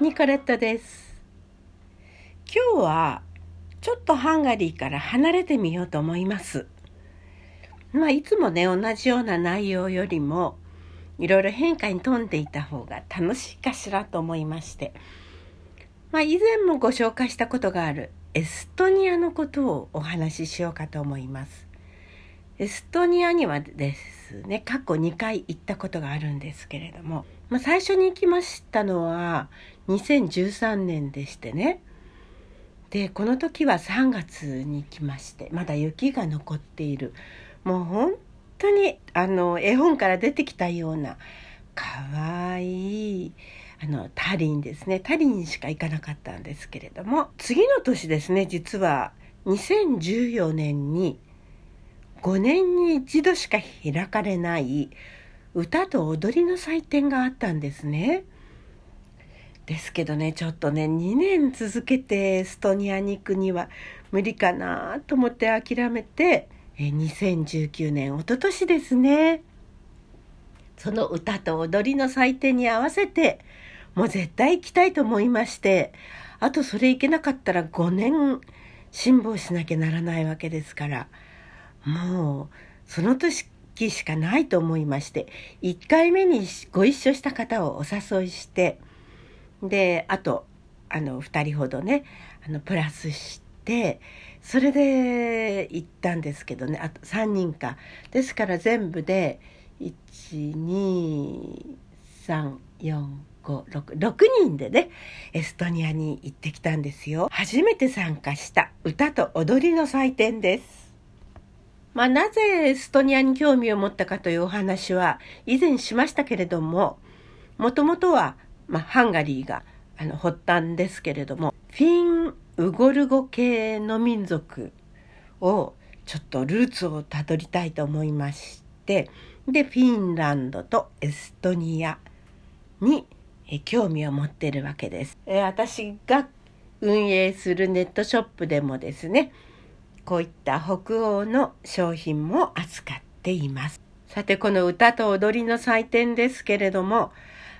ニコレットです。今日はちょっとハンガリーから離れてみようと思います。まあいつもね同じような内容よりもいろいろ変化に富んでいた方が楽しいかしらと思いまして。まあ以前もご紹介したことがあるエストニアのことをお話ししようかと思います。エストニアにはですね過去2回行ったことがあるんですけれども、まあ、最初に行きましたのは2013年でしてね。でこの時は3月に来ましてまだ雪が残っている。もう本当にあの絵本から出てきたようなかわいいあのタリンですね。タリンしか行かなかったんですけれども次の年ですね実は2014年に5年に一度しか開かれない歌と踊りの祭典があったんですね。ですけどねちょっとね2年続けてエストニアに行くには無理かなと思って諦めて2019年おととしですねその歌と踊りの祭典に合わせてもう絶対行きたいと思いましてあとそれ行けなかったら5年辛抱しなきゃならないわけですから。もうその時しかないと思いまして1回目にご一緒した方をお誘いしてであとあの2人ほどねあのプラスしてそれで行ったんですけどねあと3人か。ですから全部で1234566人でねエストニアに行ってきたんですよ。初めて参加した歌と踊りの祭典です。まあ、なぜエストニアに興味を持ったかというお話は以前しましたけれどももともとは、まあ、ハンガリーがあの発端ですけれどもフィン・ウゴル語系の民族をちょっとルーツをたどりたいと思いましてでフィンランドとエストニアに興味を持っているわけです。え私が運営するネットショップでもですねこういった北欧の商品も扱っています。さてこの歌と踊りの祭典ですけれども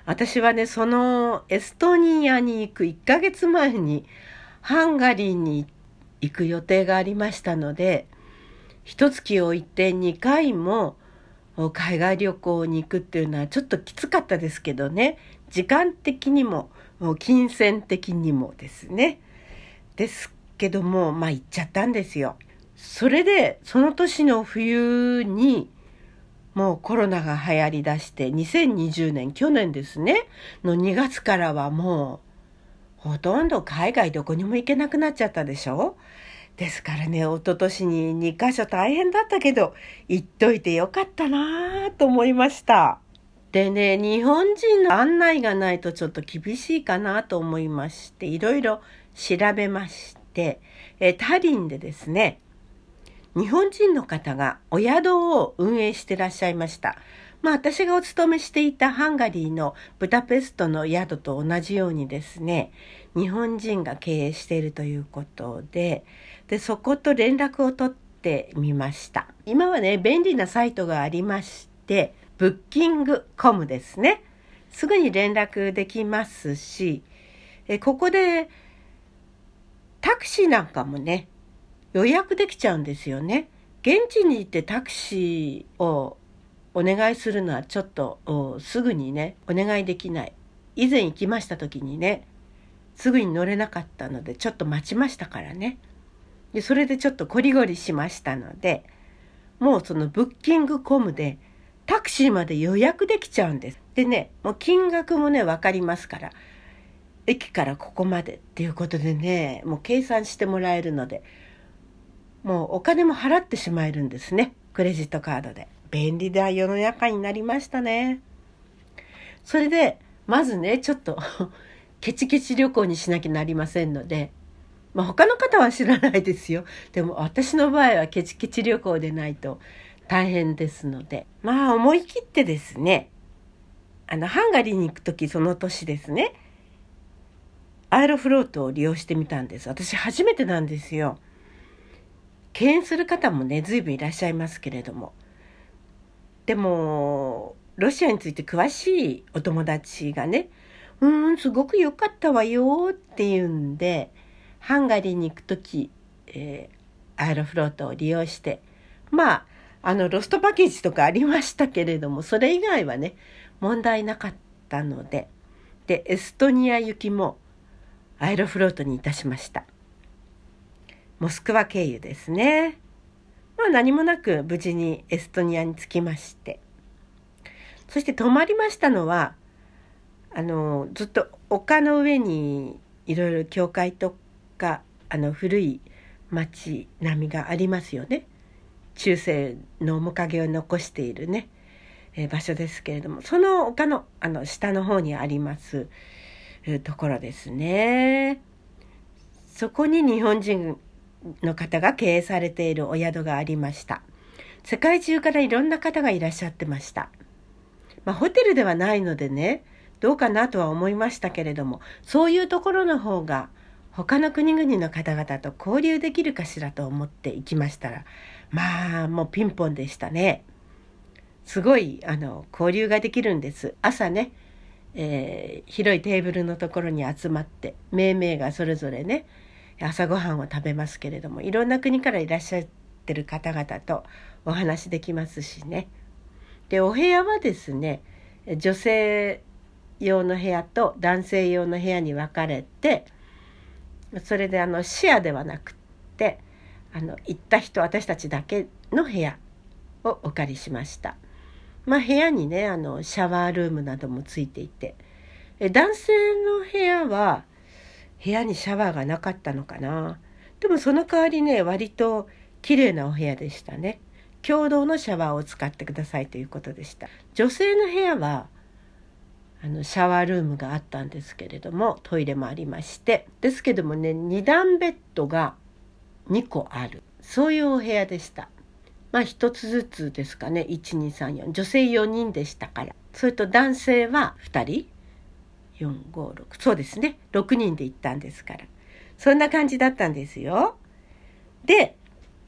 私はねそのエストニアに行く1ヶ月前にハンガリーに行く予定がありましたので一月置いて2回も海外旅行に行くっていうのはちょっときつかったですけどね時間的にも金銭的にもですねですけどもまあ行っちゃったんですよ。それでその年の冬にもうコロナが流行りだして2020年去年ですねの2月からはもうほとんど海外どこにも行けなくなっちゃったでしょ？ですからね一昨年に2か所大変だったけど行っといてよかったなと思いました。でね日本人の案内がないとちょっと厳しいかなと思いましていろいろ調べまし。て、えタリンでですね、日本人の方がお宿を運営してらっしゃいました。まあ私がお勤めしていたハンガリーのブダペストの宿と同じようにですね、日本人が経営しているということで、で、そこと連絡を取ってみました。今はね、便利なサイトがありまして、ブッキングコムですね。すぐに連絡できますし、えここでタクシーなんかもね、予約できちゃうんですよね。現地に行ってタクシーをお願いするのはちょっとすぐにね、お願いできない。以前行きました時にね、すぐに乗れなかったので、ちょっと待ちましたからね。で、それでちょっとコリゴリしましたので、もうそのブッキングコムでタクシーまで予約できちゃうんです。でね、もう金額もね、分かりますから。駅からここまでっていうことでねもう計算してもらえるのでもうお金も払ってしまえるんですね。クレジットカードで。便利な世の中になりましたね。それでまずねちょっと ケチケチ旅行にしなきゃなりませんので。まあ他の方は知らないですよ。でも私の場合はケチケチ旅行でないと大変ですので。まあ思い切ってですね。あのハンガリーに行く時その年ですね。アイロフロートを利用してみたんです。私初めてなんですよ。敬遠する方もね、随分いらっしゃいますけれども。でも、ロシアについて詳しいお友達がね、うーん、すごく良かったわよっていうんで、ハンガリーに行く時、えー、アイロフロートを利用して、まあ、あの、ロストパッケージとかありましたけれども、それ以外はね、問題なかったので、で、エストニア行きもアイロフロートにいたしました。モスクワ経由ですね。まあ何もなく無事にエストニアに着きまして。そして泊まりましたのは、あの、ずっと丘の上にいろいろ教会とか、あの古い町並みがありますよね。中世の面影を残しているね、えー、場所ですけれども、その丘のあの下の方にあります、ところですね。そこに日本人の方が経営されているお宿がありました。世界中からいろんな方がいらっしゃってました。まあ、ホテルではないのでね、どうかなとは思いましたけれども、そういうところの方が他の国々の方々と交流できるかしらと思って行きましたら、まあ、もうピンポンでしたね。すごい、あの、交流ができるんです。朝ね、えー、広いテーブルのところに集まって、命名がそれぞれね、朝ごはんを食べますけれども、いろんな国からいらっしゃってる方々とお話できますしね。で、お部屋はですね、女性用の部屋と男性用の部屋に分かれて、それであのシェアではなくってあの行った人私たちだけの部屋をお借りしました。まあ、部屋にねあのシャワールームなどもついていて男性の部屋は部屋にシャワーがなかったのかな。でもその代わりね割と綺麗なお部屋でしたね。共同のシャワーを使ってくださいということでした。女性の部屋はあのシャワールームがあったんですけれどもトイレもありまして。ですけどもね2段ベッドが2個ある。そういうお部屋でした。まあ1つずつですかね。1234女性4人でしたから。それと男性は2人。456そうですね。6人で行ったんですから。そんな感じだったんですよ。で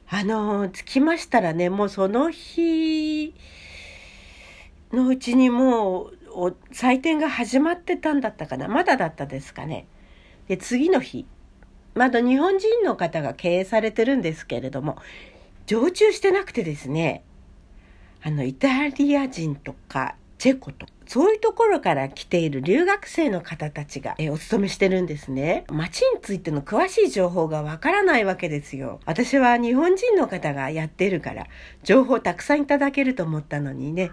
あの着きましたらねもうその日のうちにもう祭典が始まってたんだったかな。まだだったですかね。で次の日。まだ日本人の方が経営されてるんですけれども常駐してなくてですね。あのイタリア人とかチェコとそういうところから来ている留学生の方たちが、えお勤めしてるんですね。街についての詳しい情報がわからないわけですよ。私は日本人の方がやってるから、情報たくさんいただけると思ったのにね、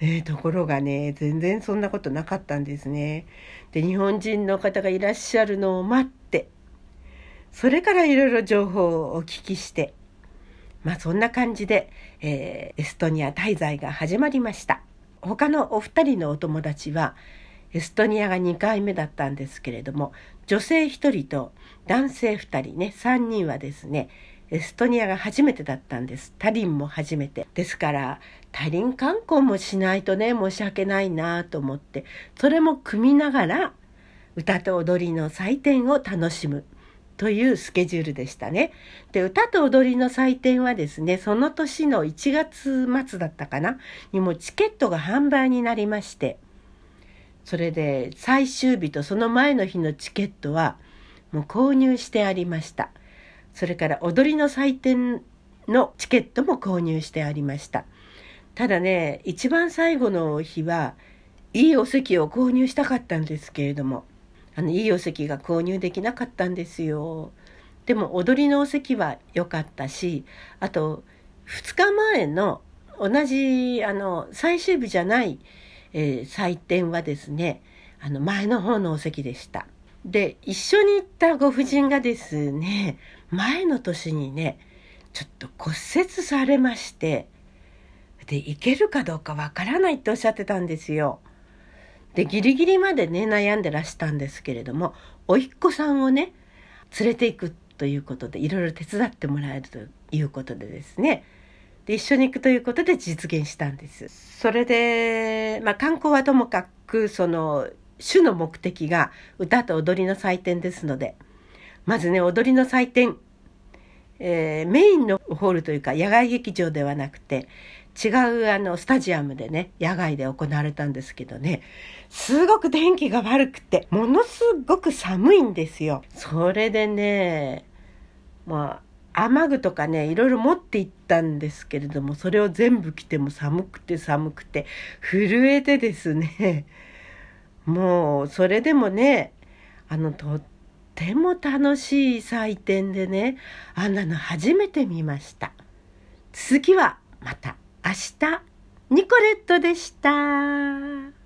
えー、ところがね、全然そんなことなかったんですね。で、日本人の方がいらっしゃるのを待って、それからいろいろ情報をお聞きして、まあそんな感じで、えー、エストニア滞在が始まりました。他のお二人のお友達は、エストニアが2回目だったんですけれども、女性1人と男性2人ね、3人はですね、エストニアが初めてだったんです。タリンも初めて。ですから、他人観光もしないとね、申し訳ないなと思って、それも組みながら、歌と踊りの祭典を楽しむというスケジュールでしたね。で、歌と踊りの祭典はですね、その年の1月末だったかなにもチケットが販売になりまして、それで最終日とその前の日のチケットはもう購入してありました。それから踊りの祭典のチケットも購入してありました。ただね、一番最後の日は、いいお席を購入したかったんですけれども、あの、いいお席が購入できなかったんですよ。でも、踊りのお席は良かったし、あと、2日前の同じ、あの、最終日じゃない、えー、祭典はですね、あの、前の方のお席でした。で、一緒に行ったご婦人がですね、前の年にね、ちょっと骨折されまして、で、行けるかどうかわからないっておっしゃってたんですよ。で、ギリギリまでね、悩んでらしたんですけれども、おいっ子さんをね、連れて行くということで、いろいろ手伝ってもらえるということでですね、で、一緒に行くということで実現したんです。それで、まあ観光はともかく、その、主の目的が歌と踊りの祭典ですので、まずね、踊りの祭典、えー、メインのホールというか野外劇場ではなくて、違うあのスタジアムでね野外で行われたんですけどねすごく天気が悪くてものすごく寒いんですよ。それでねまあ雨具とかねいろいろ持って行ったんですけれどもそれを全部着ても寒くて寒くて震えてですねもうそれでもねあのとっても楽しい祭典でねあんなの初めて見ました。続きはまた明日ニコレットでした。